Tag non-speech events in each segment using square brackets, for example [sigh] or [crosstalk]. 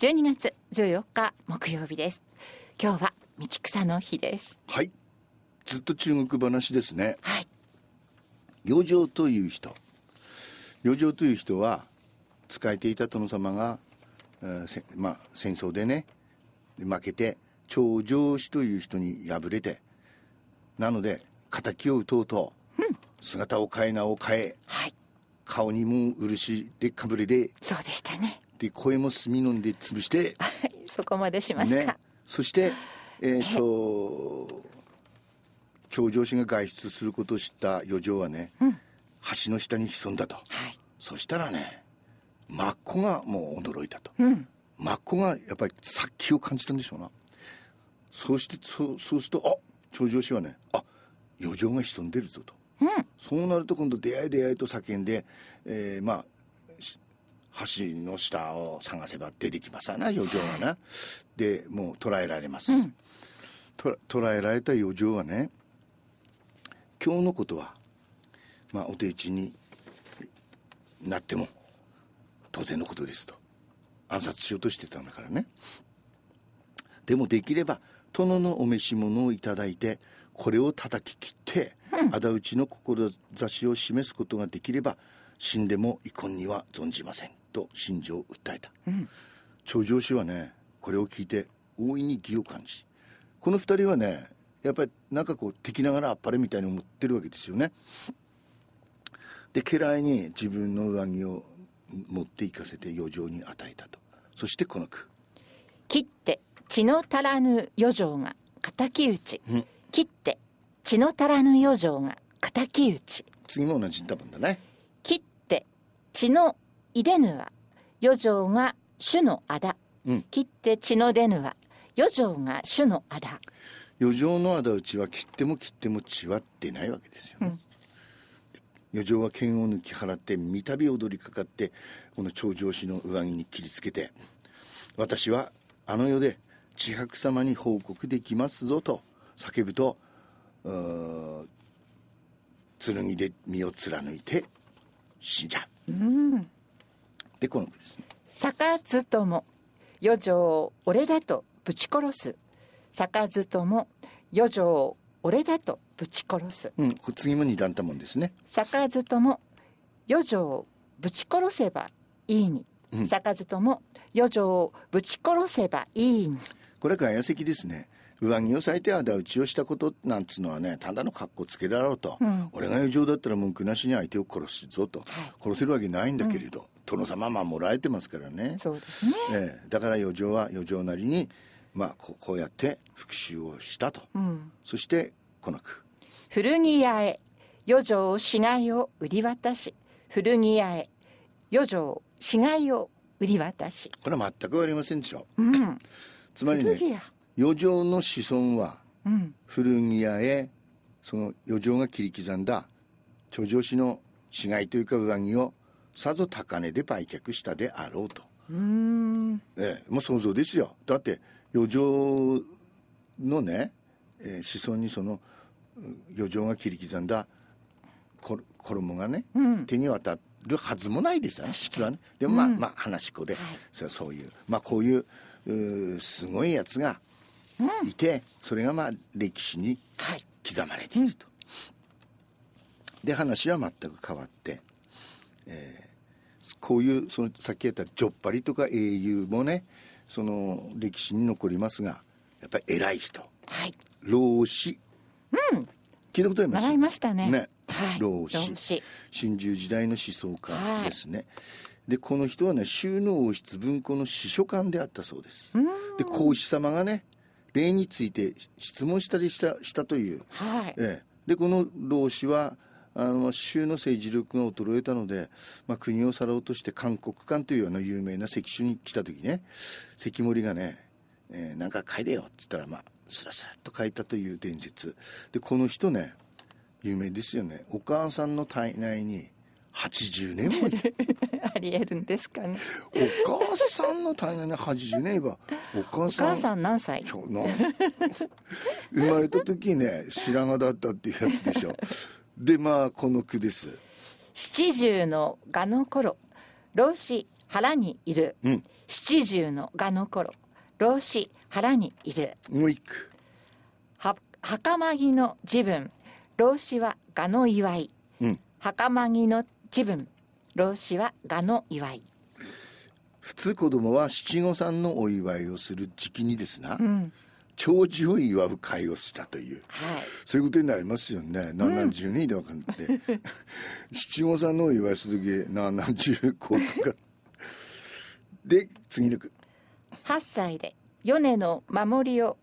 12月14日木曜日です。今日は道草の日です。はい。ずっと中国話ですね。はい。余剰という人。余剰という人は仕えていた殿様が、えーせまあ、戦争でね負けて長城氏という人に敗れてなので敵を討とうと、姿を変え名を変えはい。顔にも漆でかぶれでそうでしたねで声も炭飲んで潰して。は [laughs] いそこまでしますか、ね、そして、[laughs] えー、と長城氏が外出することを知った余剰はね、橋の下に潜んだと、はい。そしたらねマッコがもう驚いたと、うん。マッコがやっぱり殺気を感じたんでしょうな。そうしてそうそうするとあ長城氏はねあ余剰が潜んでるぞと、そうなると今度出会い出会いと叫んで、えーまあし橋の下を探せば出てきますわな余剰がな、でもう捕らえられます、と捕らえられた余剰はね今日のことはまあお手打ちになっても当然のことですと。暗殺しようとしてたんだからね。でもできれば殿のお召し物をいただいてこれを叩き切って、仇討ちの志を示すことができれば死んでも遺恨には存じませんと心情を訴えた、長城氏はねこれを聞いて大いに義を感じこの二人はねやっぱりなんかこう敵ながらあっぱれみたいに思ってるわけですよね。で家来に自分の上着を持って行かせて余剰に与えたと。そしてこの句。切って血の足らぬ余剰が敵討ち、切って血の足らぬ余剰が敵討ち。次も同じ多分だね血の入れぬは余剰が主の仇、うん。切って血の出ぬは余剰が主の仇余剰の仇討ちは切っても切っても血は出ないわけですよね、余剰は剣を抜き払って三度踊りかかってこの長城氏の上着に切りつけて私はあの世で千白様に報告できますぞと叫ぶと剣で身を貫いて死んじゃう、でこの句ですね。逆ずとも余剰を俺だとぶち殺す。逆ずとも余剰を俺だとぶち殺す。うん、次も二段たもんですね。逆ずとも余剰をぶち殺せばいいに、逆ずとも余剰をぶち殺せばいいに。これは外野席ですね上着を裂いて仇討ちをしたことなんつうのはねただの格好つけだろうと、俺が余剰だったら文句なしに相手を殺すぞと、殺せるわけないんだけれど、殿様は守られてますからね。そうですね。ええ。だから余剰は余剰なりにまあこうこうやって復讐をしたと、そしてこの句。古着屋へ余剰死骸を売り渡し。古着屋へ余剰死骸を売り渡し。これは全くありませんでしょ、うん。つまりね余剰の子孫はうん。古着屋へその余剰が切り刻んだ長城氏の死骸というか上着をさぞ高値で売却したであろうと、うええ、もう想像ですよ。だって余剰のね、えー子孫にそのう余剰が切り刻んだこ衣がね、手に渡るはずもないですよね。普通はね。でもまあ、まあ話し子で、そそういうまあこういうすごいやつがいて、それがまあ歴史にはい。刻まれていると。で話は全く変わって、えーこういうそのさっき言ったジョッパリとか英雄もねその歴史に残りますがやっぱり偉い人。はい。老子、聞いたことあります？習いましたね。ね、はい。老子。春秋時代の思想家ですね、でこの人はね収納王室文庫の司書官であったそうです。で孔子様がね礼について質問したりしたしたという。はい。ええ、でこの老子はあの州の政治力が衰えたので、まあ、国を去ろうとして韓国館というあの有名な関所に来た時ね関森がね、えーなんか書いてよ」っつったらまあスラスラっと書いたという伝説。でこの人ね有名ですよね。お母さんの体内に80年も [laughs] ありえるんですかね。お母さんの体内に80年いばお母おさん母さん何歳？生まれた時ね白髪だったっていうやつでしょ。でまあこの句です。七十の蛾の頃老子腹にいる、うん。七十の蛾の頃老子腹にいる。もう一句。は袴着の自分老子は蛾の祝い。うん。袴着の自分老子は蛾の祝い。普通子供は七五三のお祝いをする時期にですな、うん。長寿を祝う会をしたという。はい。そういうことになりますよね。何十人で分かんって。七五三のお祝いする時何十個とか。で次の句。8歳で米の守りを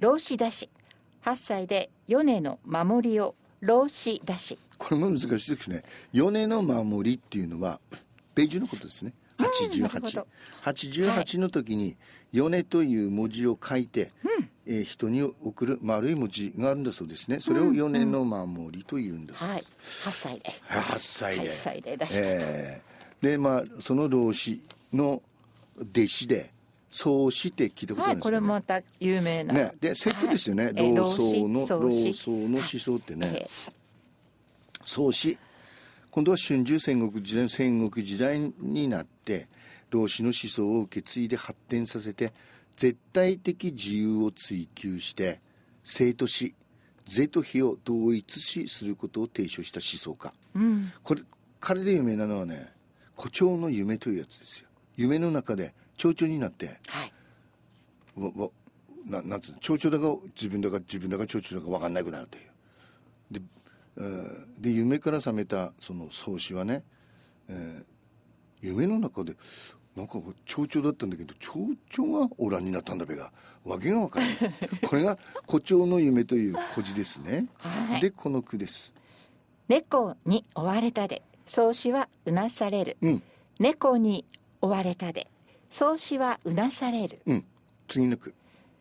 老子だし8歳で米の守りを老子だし。これも難しいですね。米の守りっていうのはページのことですね。なるほ88ど88の時に米という文字を書いて、えー人に送る丸い文字があるんだそうですね。それを米の守りというんです、はい。8歳で。8歳で。8歳で出したと、えー。でまあその老子の弟子で宗師って聞いたことあはいるんですかね、これまた有名な、ね、でセットですよね、はい。えー老僧の老僧の思想ってね、え宗師今度は春秋戦国時代戦国時代になって老子の思想を受け継いで発展させて絶対的自由を追求して生と死是と非を同一視することを提唱した思想家。ーうん。これ彼で有名なのはね誇張の夢というやつですよ。夢の中で蝶々になってはい。わわななんつうの蝶々だか自分だか自分だか蝶々だか分かんなくなるという。で,、えーで夢から覚めたその宗師はね、えー夢の中でなんか蝶々だったんだけど蝶々がオランになったんだべがわけが分からない [laughs] これが「誇張の夢」という故事ですね、はい。でこの句です。猫に追われたで。宗師はうなされる、うん。猫に追われたで宗師はうなされる。うん。次の句。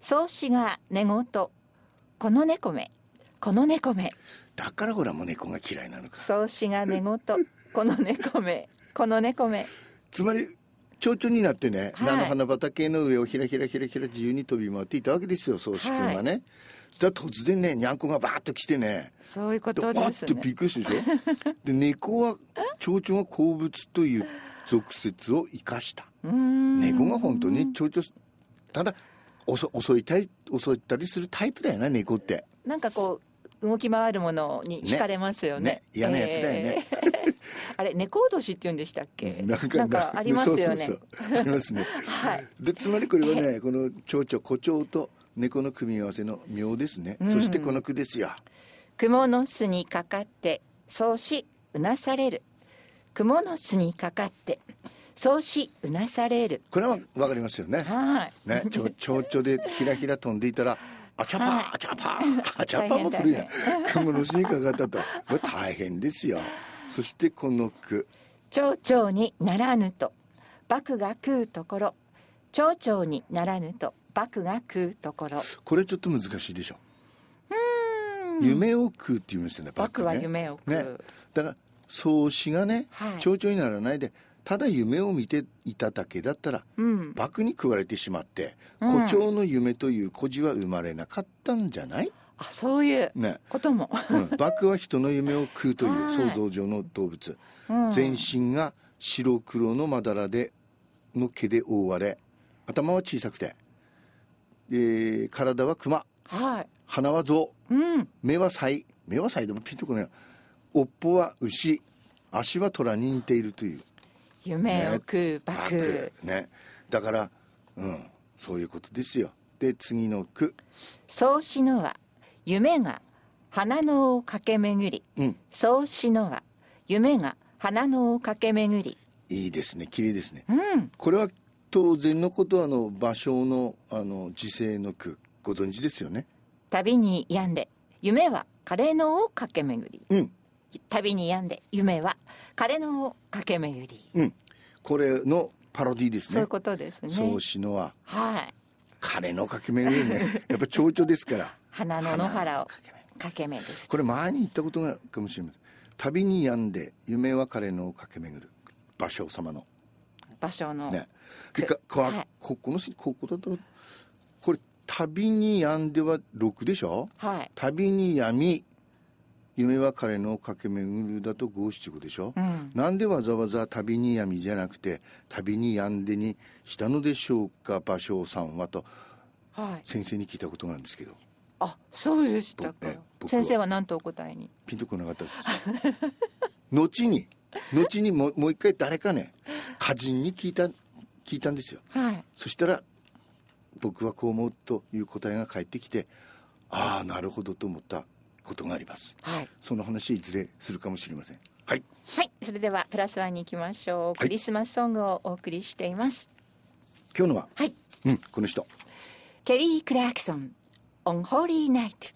宗師が寝言この猫め。この猫め。だからほらもう猫が嫌いなのか。宗師が寝言 [laughs] この猫め。この猫め。つまり蝶々になってね、はい。菜の花畑の上をひらひらひらひら自由に飛び回っていたわけですよ宗志君がね、そしたら突然ねにゃんこがバーッと来てね。そういうこでとですわっとびねっくりするでしょ？[laughs] で猫は蝶々が好物という俗説を生かした。猫が本当に蝶々ただ襲襲いたい襲ったりするタイプだよな猫って。なんかこう動き回るものに惹かれますよね。ね。嫌なやつだよね。えー。[laughs] あれ猫脅しって言うんでしたっけ？なんかありますよね。ありますね。[laughs] はい。でつまりこれはねこの蝶々胡蝶と猫の組み合わせの妙ですね、そしてこの句ですよ。雲の巣にかかってそうしうなされる雲の巣にかかってそうしうなされる。これはわかりますよね。はい。ねちょ蝶々でひらひら飛んでいたらあちゃはい。ぱあちゃぱ [laughs] あちゃぱも古いな雲の巣にかかったと。これ大変ですよ。そしてこの句。蝶々にならぬと幕が食うところ。蝶々にならぬと幕が食うところ。これちょっと難しいでしょ。夢を食うって言いますよね幕はね。夢を食う。ね、だから創始がね、はい。蝶々にならないでただ夢を見ていただけだったら、うん。幕に食われてしまってうん。誇張の夢という孤児は生まれなかったんじゃない、あそういうね。ことも、うん、幕は人の夢を食うという [laughs] はい。想像上の動物、うん。全身が白黒のまだらでの毛で覆われ頭は小さくて、えー体は熊。はい。鼻は象。うん。目は鰓。目は鰓でもピンとこない尾っぽは牛。足は虎に似ているという。夢を食う幕、ね。だからうん。そういうことですよ。で次の句。そうしのは夢が花のを駆け巡り。うん。そうしのは夢が花のを駆け巡り。いいですね。綺麗ですね。うん。これは当然のことあの芭蕉のあの時世の句。ご存知ですよね。旅に病んで。夢は枯野を駆け巡り。うん旅に病んで夢は枯野を駆け巡り。うん。これのパロディですね。そういうことですね。そうしのははい。彼の駆け巡りね。[laughs] やっぱ蝶々ですから。花の野原を駆け巡るこれ前に言ったことがあるかもしれません。旅に病んで夢は彼のを駆け巡る。芭蕉様の。場所の、ね。でかかはい。ここのしここだとこれ旅に病んでは6でしょ？はい。旅に病み夢は彼の駆け巡るだと五七五でしょ、うん。なんでわざわざ旅に闇じゃなくて旅にやんでにしたのでしょうか芭蕉さんはとはい。先生に聞いたことがあるんですけど。あそうでしたか。先生は何とお答えに？ピンとこなかったです。[laughs] 後に後にもうもう一回誰かね歌人に聞いた聞いたんですよ。はい。そしたら僕はこう思うという答えが返ってきてああなるほどと思ったことがあります。はい。その話いずれするかもしれません。はい。はい。それではプラスワンに行きましょう、クリスマスソングをお送りしています。今日のは？はい。うんこの人。ケリー・クラークソン On Holy Night